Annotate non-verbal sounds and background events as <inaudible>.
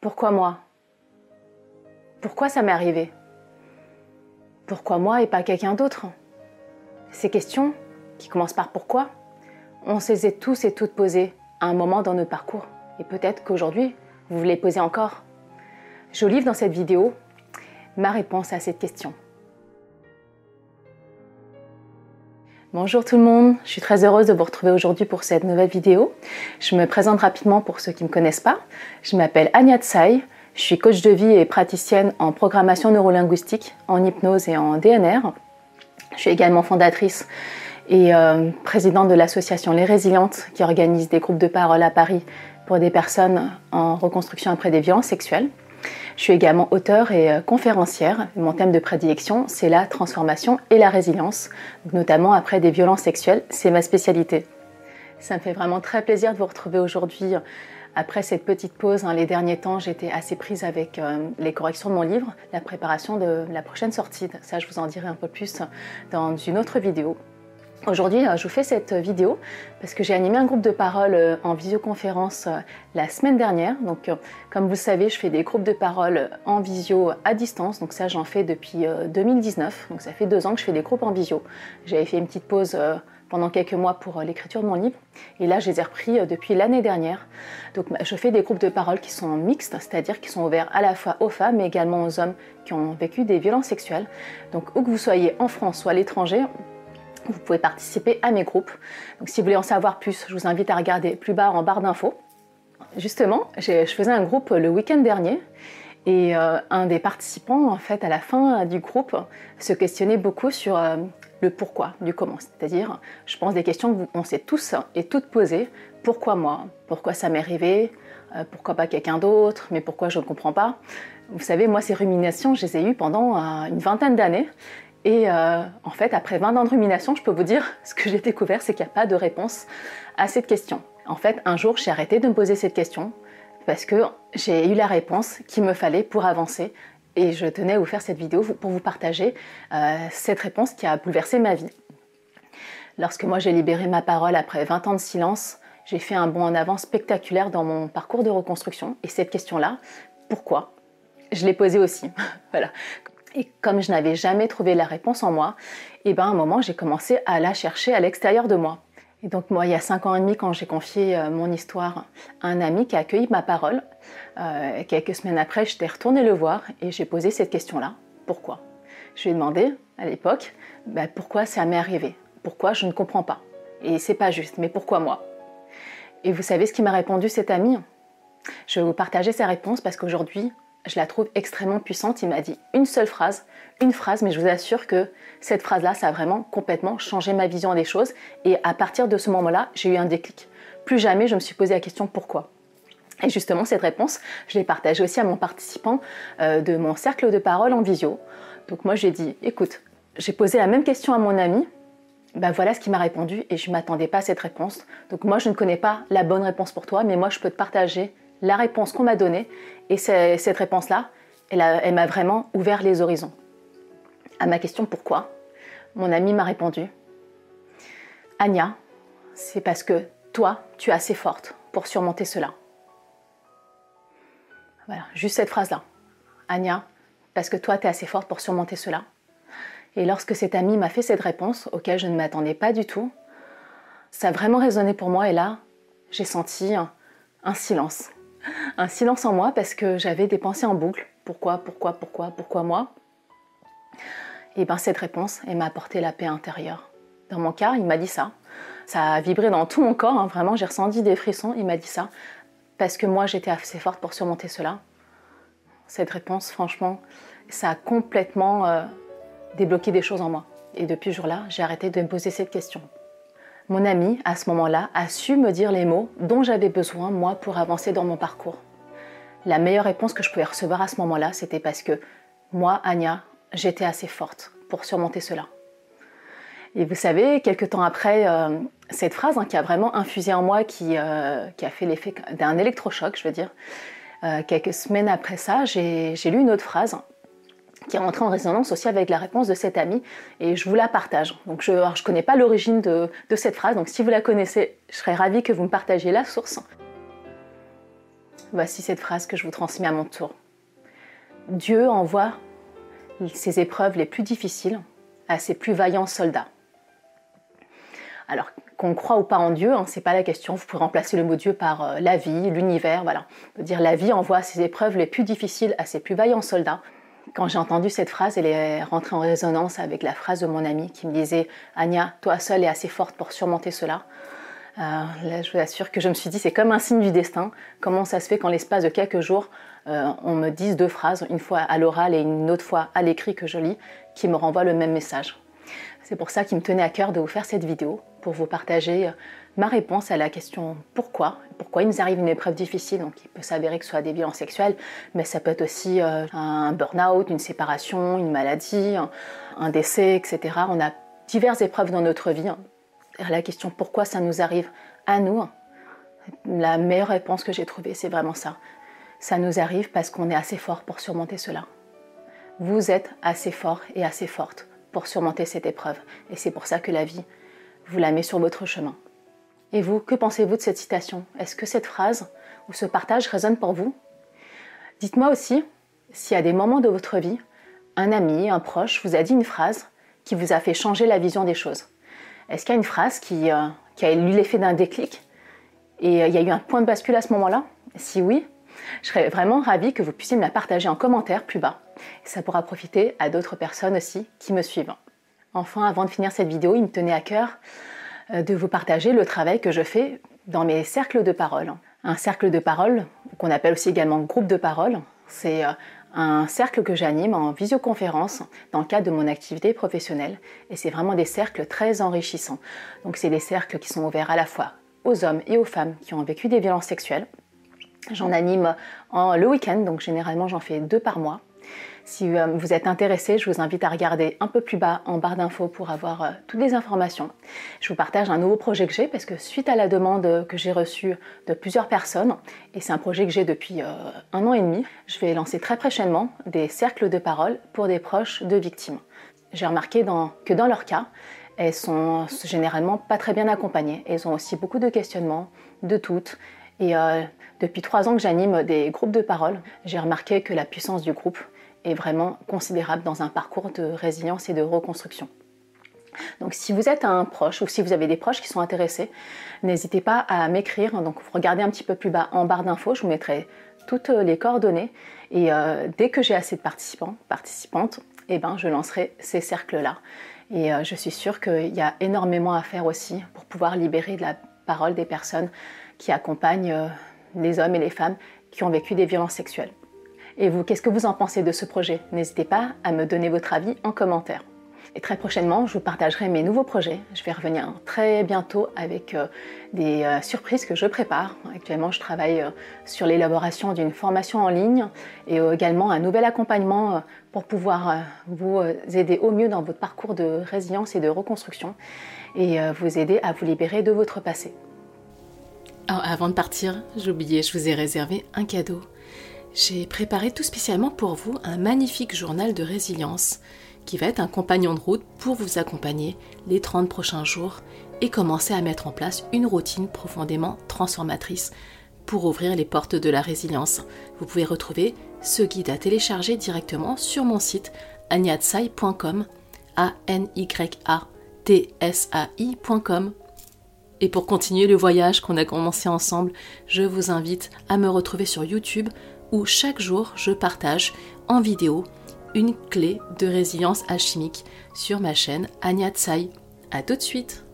Pourquoi moi? Pourquoi ça m'est arrivé? Pourquoi moi et pas quelqu'un d'autre? Ces questions, qui commencent par pourquoi, on se les tous et toutes posées à un moment dans notre parcours. Et peut-être qu'aujourd'hui, vous vous les posez encore. Je livre dans cette vidéo ma réponse à cette question. Bonjour tout le monde, je suis très heureuse de vous retrouver aujourd'hui pour cette nouvelle vidéo. Je me présente rapidement pour ceux qui ne me connaissent pas. Je m'appelle Anya Tsai, je suis coach de vie et praticienne en programmation neurolinguistique, en hypnose et en DNR. Je suis également fondatrice et euh, présidente de l'association Les Résilientes qui organise des groupes de parole à Paris pour des personnes en reconstruction après des violences sexuelles. Je suis également auteure et euh, conférencière. Mon thème de prédilection, c'est la transformation et la résilience, notamment après des violences sexuelles. C'est ma spécialité. Ça me fait vraiment très plaisir de vous retrouver aujourd'hui. Après cette petite pause, hein, les derniers temps, j'étais assez prise avec euh, les corrections de mon livre, la préparation de la prochaine sortie. Ça, je vous en dirai un peu plus dans une autre vidéo. Aujourd'hui, euh, je vous fais cette vidéo parce que j'ai animé un groupe de parole euh, en visioconférence euh, la semaine dernière. Donc, comme vous le savez, je fais des groupes de parole en visio à distance. Donc ça, j'en fais depuis 2019. Donc ça fait deux ans que je fais des groupes en visio. J'avais fait une petite pause pendant quelques mois pour l'écriture de mon livre. Et là, je les ai repris depuis l'année dernière. Donc je fais des groupes de parole qui sont mixtes, c'est-à-dire qui sont ouverts à la fois aux femmes, mais également aux hommes qui ont vécu des violences sexuelles. Donc où que vous soyez en France ou à l'étranger, vous pouvez participer à mes groupes. Donc si vous voulez en savoir plus, je vous invite à regarder plus bas en barre d'infos. Justement, je faisais un groupe le week-end dernier et euh, un des participants, en fait, à la fin du groupe, se questionnait beaucoup sur euh, le pourquoi du comment. C'est-à-dire, je pense des questions qu'on s'est tous et toutes posées. Pourquoi moi? Pourquoi ça m'est arrivé? Euh, Pourquoi pas quelqu'un d'autre? Mais pourquoi je ne comprends pas? Vous savez, moi, ces ruminations, je les ai eues pendant une vingtaine d'années. Et euh, en fait, après 20 ans de rumination, je peux vous dire, ce que j'ai découvert, c'est qu'il n'y a pas de réponse à cette question. En fait, un jour, j'ai arrêté de me poser cette question parce que j'ai eu la réponse qu'il me fallait pour avancer. Et je tenais à vous faire cette vidéo pour vous partager euh, cette réponse qui a bouleversé ma vie. Lorsque moi j'ai libéré ma parole après 20 ans de silence, j'ai fait un bond en avant spectaculaire dans mon parcours de reconstruction. Et cette question-là, pourquoi? Je l'ai posée aussi. <laughs> voilà. Et comme je n'avais jamais trouvé la réponse en moi, et eh ben à un moment j'ai commencé à la chercher à l'extérieur de moi. Et donc moi, il y a cinq ans et demi, quand j'ai confié euh, mon histoire à un ami qui a accueilli ma parole, euh, quelques semaines après, j'étais retournée le voir et j'ai posé cette question-là. Pourquoi? Je lui ai demandé à l'époque, bah, pourquoi ça m'est arrivé? Pourquoi je ne comprends pas? Et c'est pas juste, mais pourquoi moi? Et vous savez ce qu'il m'a répondu cet ami? Je vais vous partager sa réponse parce qu'aujourd'hui, je la trouve extrêmement puissante. Il m'a dit une seule phrase, une phrase, mais je vous assure que cette phrase-là, ça a vraiment complètement changé ma vision des choses. Et à partir de ce moment-là, j'ai eu un déclic. Plus jamais, je me suis posé la question pourquoi? Et justement, cette réponse, je l'ai partagée aussi à mon participant euh, de mon cercle de parole en visio. Donc moi, j'ai dit, écoute, j'ai posé la même question à mon ami. Ben voilà ce qu'il m'a répondu et je ne m'attendais pas à cette réponse. Donc moi, je ne connais pas la bonne réponse pour toi, mais moi, je peux te partager la réponse qu'on m'a donnée. Et cette réponse-là, elle, m'a vraiment ouvert les horizons. À ma question pourquoi, mon ami m'a répondu Anya, c'est parce que toi, tu es assez forte pour surmonter cela. Voilà, juste cette phrase-là. Anya, parce que toi, tu es assez forte pour surmonter cela. Et lorsque cet ami m'a fait cette réponse, auquel je ne m'attendais pas du tout, ça a vraiment résonné pour moi et là, j'ai senti un silence un silence en moi parce que j'avais des pensées en boucle. Pourquoi, pourquoi, pourquoi, pourquoi moi? Et bien cette réponse, elle m'a apporté la paix intérieure. Dans mon cas, il m'a dit ça. Ça a vibré dans tout mon corps, hein. vraiment, j'ai ressenti des frissons. Il m'a dit ça parce que moi, j'étais assez forte pour surmonter cela. Cette réponse, franchement, ça a complètement euh, débloqué des choses en moi. Et depuis ce jour-là, j'ai arrêté de me poser cette question. Mon ami, à ce moment-là, a su me dire les mots dont j'avais besoin, moi, pour avancer dans mon parcours. La meilleure réponse que je pouvais recevoir à ce moment-là, c'était parce que moi, Anya, j'étais assez forte pour surmonter cela. Et vous savez, quelques temps après euh, cette phrase hein, qui a vraiment infusé en moi, qui, euh, qui a fait l'effet d'un électrochoc, je veux dire, euh, quelques semaines après ça, j'ai lu une autre phrase qui est rentrée en résonance aussi avec la réponse de cet ami et je vous la partage. Donc je ne connais pas l'origine de, cette phrase, donc si vous la connaissez, je serais ravie que vous me partagiez la source. voici cette phrase que je vous transmets à mon tour. Dieu envoie ses épreuves les plus difficiles à ses plus vaillants soldats. Alors, qu'on croit ou pas en Dieu, hein, c'est pas la question. Vous pouvez remplacer le mot Dieu par euh, la vie, l'univers, voilà. Dire la vie envoie ses épreuves les plus difficiles à ses plus vaillants soldats. Quand j'ai entendu cette phrase, elle est rentrée en résonance avec la phrase de mon ami qui me disait Anya, toi seule es assez forte pour surmonter cela. Euh, là, je vous assure que je me suis dit, c'est comme un signe du destin. Comment ça se fait qu'en l'espace de quelques jours, euh, on me dise deux phrases, une fois à l'oral et une autre fois à l'écrit que je lis, qui me renvoient le même message. C'est pour ça qu'il me tenait à cœur de vous faire cette vidéo, pour vous partager euh, ma réponse à la question pourquoi? Pourquoi il nous arrive une épreuve difficile? Donc il peut s'avérer que ce soit des violences sexuelles, mais ça peut être aussi euh, un burn-out, une séparation, une maladie, un décès, etc. On a diverses épreuves dans notre vie. La question pourquoi ça nous arrive à nous, la meilleure réponse que j'ai trouvée, c'est vraiment ça. Ça nous arrive parce qu'on est assez fort pour surmonter cela. Vous êtes assez fort et assez forte pour surmonter cette épreuve. Et c'est pour ça que la vie vous la met sur votre chemin. Et vous, que pensez-vous de cette citation? Est-ce que cette phrase ou ce partage résonne pour vous? Dites-moi aussi si à des moments de votre vie, un ami, un proche vous a dit une phrase qui vous a fait changer la vision des choses. Est-ce qu'il y a une phrase qui, euh, qui a eu l'effet d'un déclic? Et euh, il y a eu un point de bascule à ce moment-là? Si oui, je serais vraiment ravie que vous puissiez me la partager en commentaire plus bas. ça pourra profiter à d'autres personnes aussi qui me suivent. Enfin, avant de finir cette vidéo, il me tenait à cœur euh, de vous partager le travail que je fais dans mes cercles de parole. Un cercle de parole, qu'on appelle aussi également groupe de parole, c'est euh, un cercle que j'anime en visioconférence dans le cadre de mon activité professionnelle. Et c'est vraiment des cercles très enrichissants. Donc c'est des cercles qui sont ouverts à la fois aux hommes et aux femmes qui ont vécu des violences sexuelles, J'en anime le week-end, donc généralement j'en fais deux par mois. Si euh, vous êtes intéressé, je vous invite à regarder un peu plus bas en barre d'infos pour avoir euh, toutes les informations. Je vous partage un nouveau projet que j'ai parce que suite à la demande que j'ai reçue de plusieurs personnes, et c'est un projet que j'ai depuis euh, un an et demi, je vais lancer très prochainement des cercles de parole pour des proches de victimes. J'ai remarqué que dans leur cas, elles sont généralement pas très bien accompagnées. Elles ont aussi beaucoup de questionnements, de doutes, et euh, depuis trois ans que j'anime des groupes de parole, j'ai remarqué que la puissance du groupe est vraiment considérable dans un parcours de résilience et de reconstruction. Donc si vous êtes un proche ou si vous avez des proches qui sont intéressés, n'hésitez pas à m'écrire. Donc regardez un petit peu plus bas en barre d'infos, je vous mettrai toutes les coordonnées. Et euh, dès que j'ai assez de participants, participantes, eh ben, je lancerai ces cercles-là. Et euh, je suis sûre qu'il y a énormément à faire aussi pour pouvoir libérer de la parole des personnes qui accompagne euh, les hommes et les femmes qui ont vécu des violences sexuelles. Et vous, qu'est-ce que vous en pensez de ce projet? N'hésitez pas à me donner votre avis en commentaire. Et très prochainement, je vous partagerai mes nouveaux projets. Je vais revenir très bientôt avec euh, des euh, surprises que je prépare. Actuellement, je travaille sur l'élaboration d'une formation en ligne et également un nouvel accompagnement pour pouvoir vous aider au mieux dans votre parcours de résilience et de reconstruction et vous aider à vous libérer de votre passé. Alors avant de partir, oublié, je vous ai réservé un cadeau. J'ai préparé tout spécialement pour vous un magnifique journal de résilience qui va être un compagnon de route pour vous accompagner les 30 prochains jours et commencer à mettre en place une routine profondément transformatrice pour ouvrir les portes de la résilience. Vous pouvez retrouver ce guide à télécharger directement sur mon site agnatsai.com a y a t s et pour continuer le voyage qu'on a commencé ensemble, je vous invite à me retrouver sur YouTube où chaque jour je partage en vidéo une clé de résilience alchimique sur ma chaîne Anya Tsai. A tout de suite